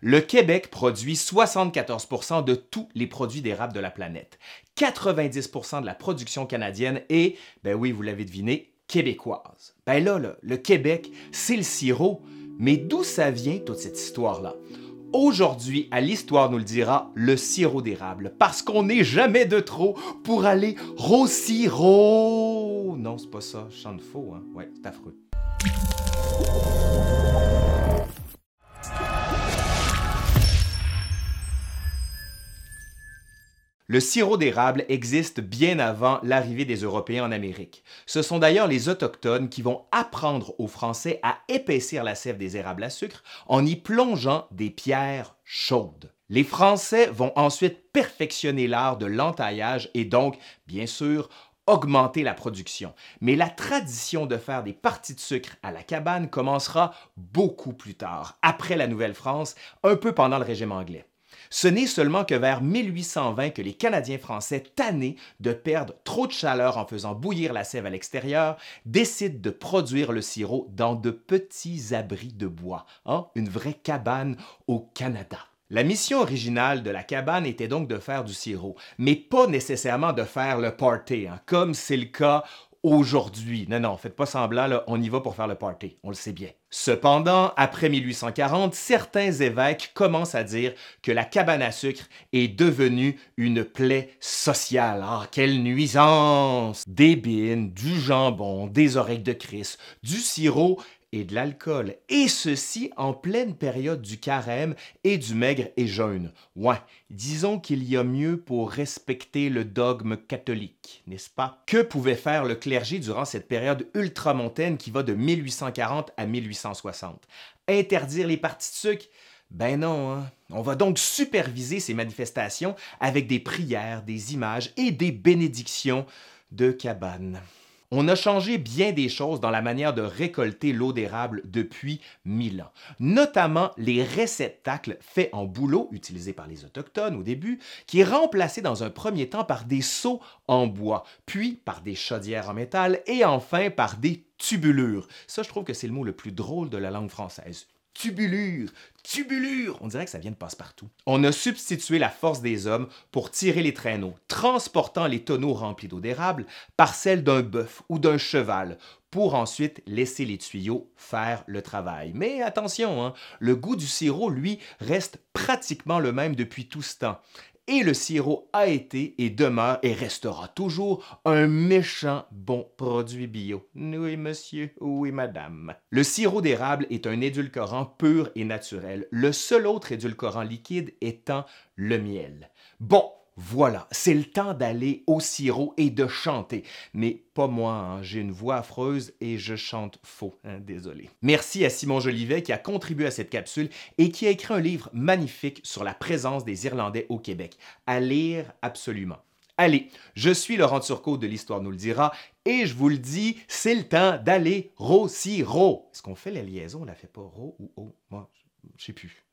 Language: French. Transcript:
Le Québec produit 74% de tous les produits d'érable de la planète. 90% de la production canadienne est, ben oui, vous l'avez deviné, québécoise. Ben là, là le Québec, c'est le sirop. Mais d'où ça vient toute cette histoire-là? Aujourd'hui, à l'Histoire nous le dira, le sirop d'érable, parce qu'on n'est jamais de trop pour aller au sirop. Non, c'est pas ça, je chante faux, hein? Ouais, c'est affreux. Le sirop d'érable existe bien avant l'arrivée des Européens en Amérique. Ce sont d'ailleurs les Autochtones qui vont apprendre aux Français à épaissir la sève des érables à sucre en y plongeant des pierres chaudes. Les Français vont ensuite perfectionner l'art de l'entaillage et donc, bien sûr, augmenter la production. Mais la tradition de faire des parties de sucre à la cabane commencera beaucoup plus tard, après la Nouvelle-France, un peu pendant le régime anglais. Ce n'est seulement que vers 1820 que les Canadiens français, tannés de perdre trop de chaleur en faisant bouillir la sève à l'extérieur, décident de produire le sirop dans de petits abris de bois, hein, une vraie cabane au Canada. La mission originale de la cabane était donc de faire du sirop, mais pas nécessairement de faire le party, hein, comme c'est le cas aujourd'hui. Non, non, faites pas semblant, on y va pour faire le party, on le sait bien. Cependant, après 1840, certains évêques commencent à dire que la cabane à sucre est devenue une plaie sociale. Ah, quelle nuisance! Des bines, du jambon, des oreilles de Christ, du sirop et de l'alcool, et ceci en pleine période du carême et du maigre et jeûne. Ouais, disons qu'il y a mieux pour respecter le dogme catholique, n'est-ce pas? Que pouvait faire le clergé durant cette période ultramontaine qui va de 1840 à 1860? Interdire les parties de sucre? Ben non, hein? on va donc superviser ces manifestations avec des prières, des images et des bénédictions de cabane. On a changé bien des choses dans la manière de récolter l'eau d'érable depuis mille ans, notamment les réceptacles faits en bouleau utilisés par les Autochtones au début, qui est remplacé dans un premier temps par des seaux en bois, puis par des chaudières en métal et enfin par des tubulures. Ça, je trouve que c'est le mot le plus drôle de la langue française tubulure, tubulure. On dirait que ça vient de passe-partout. On a substitué la force des hommes pour tirer les traîneaux, transportant les tonneaux remplis d'eau d'érable par celle d'un bœuf ou d'un cheval, pour ensuite laisser les tuyaux faire le travail. Mais attention, hein, le goût du sirop, lui, reste pratiquement le même depuis tout ce temps et le sirop a été et demeure et restera toujours un méchant bon produit bio. Oui, monsieur, oui, madame. Le sirop d'érable est un édulcorant pur et naturel, le seul autre édulcorant liquide étant le miel. Bon, voilà, c'est le temps d'aller au sirop et de chanter. Mais pas moi, hein. j'ai une voix affreuse et je chante faux, hein, désolé. Merci à Simon Jolivet qui a contribué à cette capsule et qui a écrit un livre magnifique sur la présence des Irlandais au Québec. À lire absolument. Allez, je suis Laurent Turcot de l'Histoire nous le dira et je vous le dis, c'est le temps d'aller ro sirop. Est-ce qu'on fait la liaison, on la fait pas ro ou o? Moi, je sais plus.